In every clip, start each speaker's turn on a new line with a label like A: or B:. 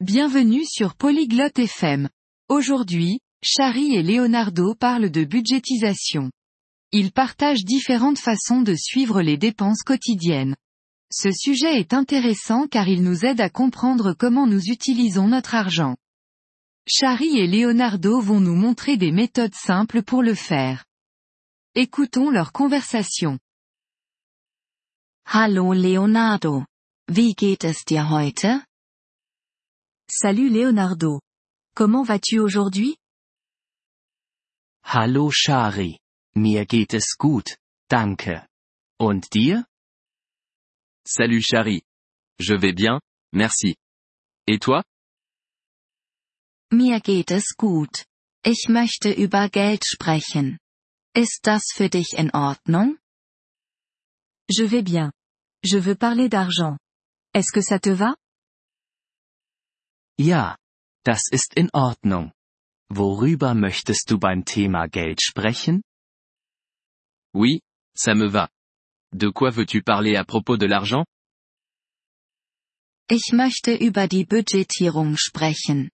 A: Bienvenue sur Polyglotte FM. Aujourd'hui, Chari et Leonardo parlent de budgétisation. Ils partagent différentes façons de suivre les dépenses quotidiennes. Ce sujet est intéressant car il nous aide à comprendre comment nous utilisons notre argent. Chari et Leonardo vont nous montrer des méthodes simples pour le faire. Écoutons leur conversation.
B: Hallo Leonardo. Wie geht es dir heute?
C: Salut Leonardo. Comment vas-tu aujourd'hui?
D: Hallo Shari. Mir geht es gut, danke. Und dir?
E: Salut Chari. Je vais bien, merci. Et toi?
B: Mir geht es gut. Ich möchte über Geld sprechen. Ist das für dich in Ordnung?
C: Je vais bien. Je veux parler d'argent. Est-ce que ça te va?
D: Ja. Das ist in Ordnung. Worüber möchtest du beim Thema Geld sprechen?
E: Oui, ça me va. De quoi veux-tu parler à propos de l'argent?
B: Ich möchte über die Budgetierung sprechen.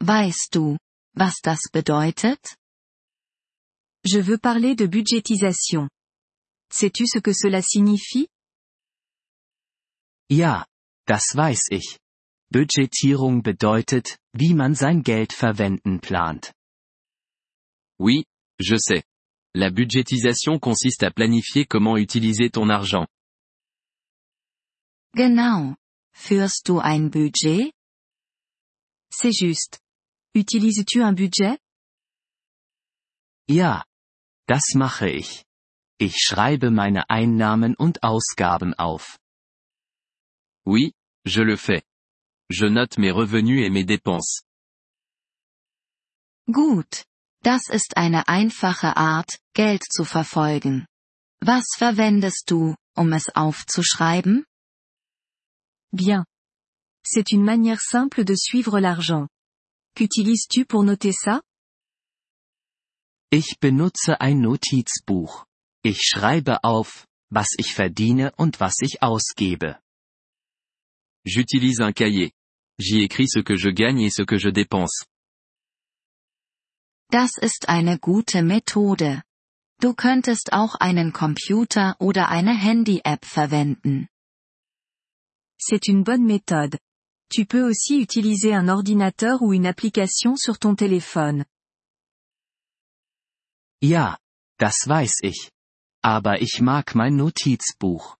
B: Weißt du, was das bedeutet?
C: Je veux parler de budgétisation. Sais-tu ce que cela signifie?
D: Ja. Das weiß ich. Budgetierung bedeutet, wie man sein Geld verwenden plant.
E: Oui, je sais. La budgétisation consiste à planifier comment utiliser ton argent.
B: Genau. Führst du ein Budget?
C: C'est juste. Utilises-tu un budget?
D: Ja. Das mache ich. Ich schreibe meine Einnahmen und Ausgaben auf.
E: Oui, je le fais. Je note mes revenus et mes dépenses.
B: Gut. Das ist eine einfache Art, Geld zu verfolgen. Was verwendest du, um es aufzuschreiben?
C: Bien. C'est une manière simple de suivre l'argent. Qu'utilises-tu pour noter ça?
D: Ich benutze ein Notizbuch. Ich schreibe auf, was ich verdiene und was ich ausgebe.
E: J'utilise un cahier. J'y écris ce que je gagne et ce que je dépense.
B: Das ist eine gute Methode. Du könntest auch einen Computer oder eine Handy-App verwenden.
C: C'est une bonne méthode. Tu peux aussi utiliser un ordinateur ou une application sur ton téléphone.
D: Ja. Das weiß ich. Aber ich mag mein Notizbuch.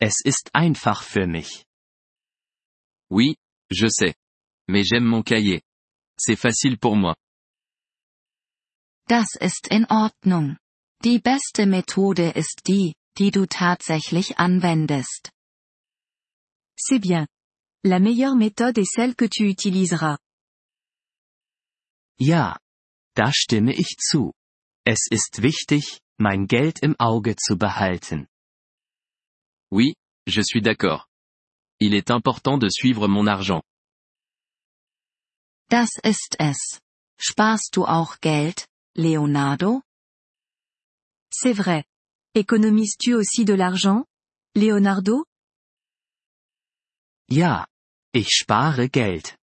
D: Es ist einfach für mich.
E: Oui, je sais. Mais j'aime mon cahier. C'est facile pour moi.
B: Das ist in Ordnung. Die beste Methode ist die, die du tatsächlich anwendest.
C: C'est bien. La meilleure méthode est celle que tu utiliseras.
D: Ja. Da stimme ich zu. Es ist wichtig, mein Geld im Auge zu behalten.
E: Oui, je suis d'accord. Il est important de suivre mon argent.
B: Das ist es. Sparst du auch Geld, Leonardo?
C: C'est vrai. Économises-tu aussi de l'argent? Leonardo?
D: Ja. Ich spare Geld.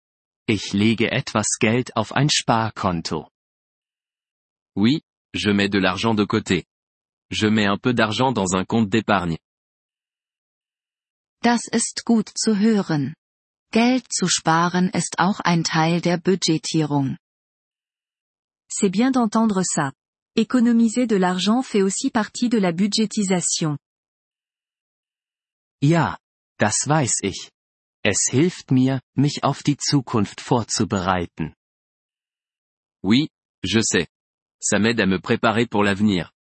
D: Ich lege etwas Geld auf ein Sparkonto.
E: Oui, je mets de l'argent de côté. Je mets un peu d'argent dans un compte d'épargne.
B: Das ist gut zu hören. Geld zu sparen ist auch ein Teil der Budgetierung.
C: C'est bien d'entendre ça. Économiser de l'argent fait aussi partie de la budgétisation.
D: Ja. Das weiß ich. Es hilft mir, mich auf die Zukunft vorzubereiten.
E: Oui, je sais. Ça m'aide à me préparer pour l'avenir.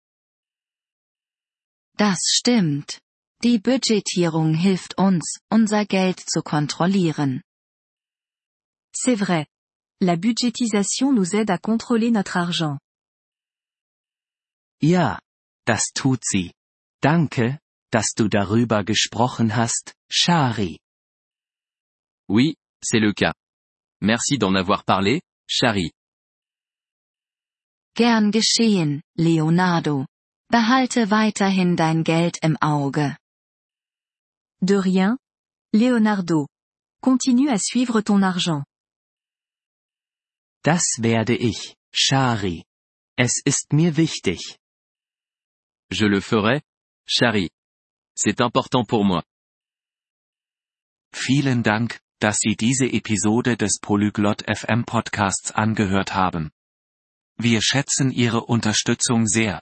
B: Das stimmt. Die Budgetierung hilft uns, unser Geld zu kontrollieren.
C: C'est vrai. La budgétisation nous aide à contrôler notre argent.
D: Ja. Das tut sie. Danke, dass du darüber gesprochen hast, Shari.
E: Oui, c'est le cas. Merci d'en avoir parlé, Chari.
B: Gern geschehen, Leonardo. Behalte weiterhin dein Geld im Auge.
C: De rien? Leonardo. Continue à suivre ton argent.
F: Das werde ich, Shari. Es ist mir wichtig.
E: Je le ferai, Shari. C'est important pour moi.
F: Vielen Dank, dass Sie diese Episode des Polyglot FM Podcasts angehört haben. Wir schätzen Ihre Unterstützung sehr.